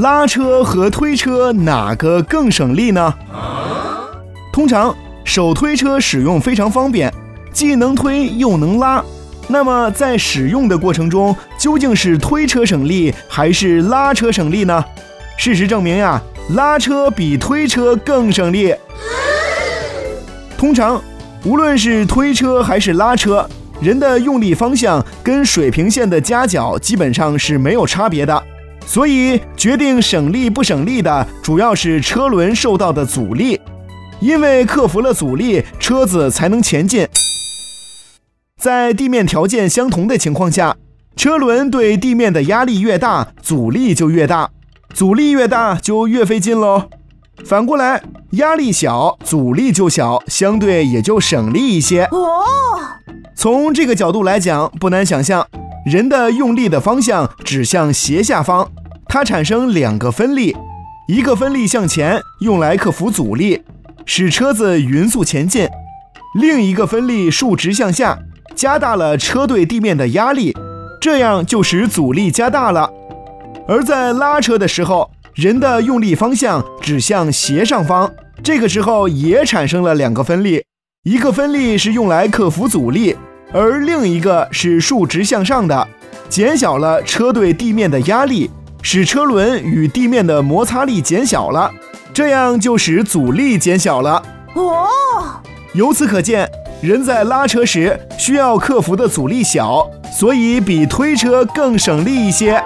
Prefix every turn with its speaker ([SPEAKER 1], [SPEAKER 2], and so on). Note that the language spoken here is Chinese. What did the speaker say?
[SPEAKER 1] 拉车和推车哪个更省力呢？通常手推车使用非常方便，既能推又能拉。那么在使用的过程中，究竟是推车省力还是拉车省力呢？事实证明呀，拉车比推车更省力。通常，无论是推车还是拉车，人的用力方向跟水平线的夹角基本上是没有差别的。所以，决定省力不省力的主要是车轮受到的阻力，因为克服了阻力，车子才能前进。在地面条件相同的情况下，车轮对地面的压力越大，阻力就越大，阻力越大就越费劲喽。反过来，压力小，阻力就小，相对也就省力一些。哦，从这个角度来讲，不难想象，人的用力的方向指向斜下方。它产生两个分力，一个分力向前，用来克服阻力，使车子匀速前进；另一个分力竖直向下，加大了车对地面的压力，这样就使阻力加大了。而在拉车的时候，人的用力方向指向斜上方，这个时候也产生了两个分力，一个分力是用来克服阻力，而另一个是竖直向上的，减小了车对地面的压力。使车轮与地面的摩擦力减小了，这样就使阻力减小了。哦，由此可见，人在拉车时需要克服的阻力小，所以比推车更省力一些。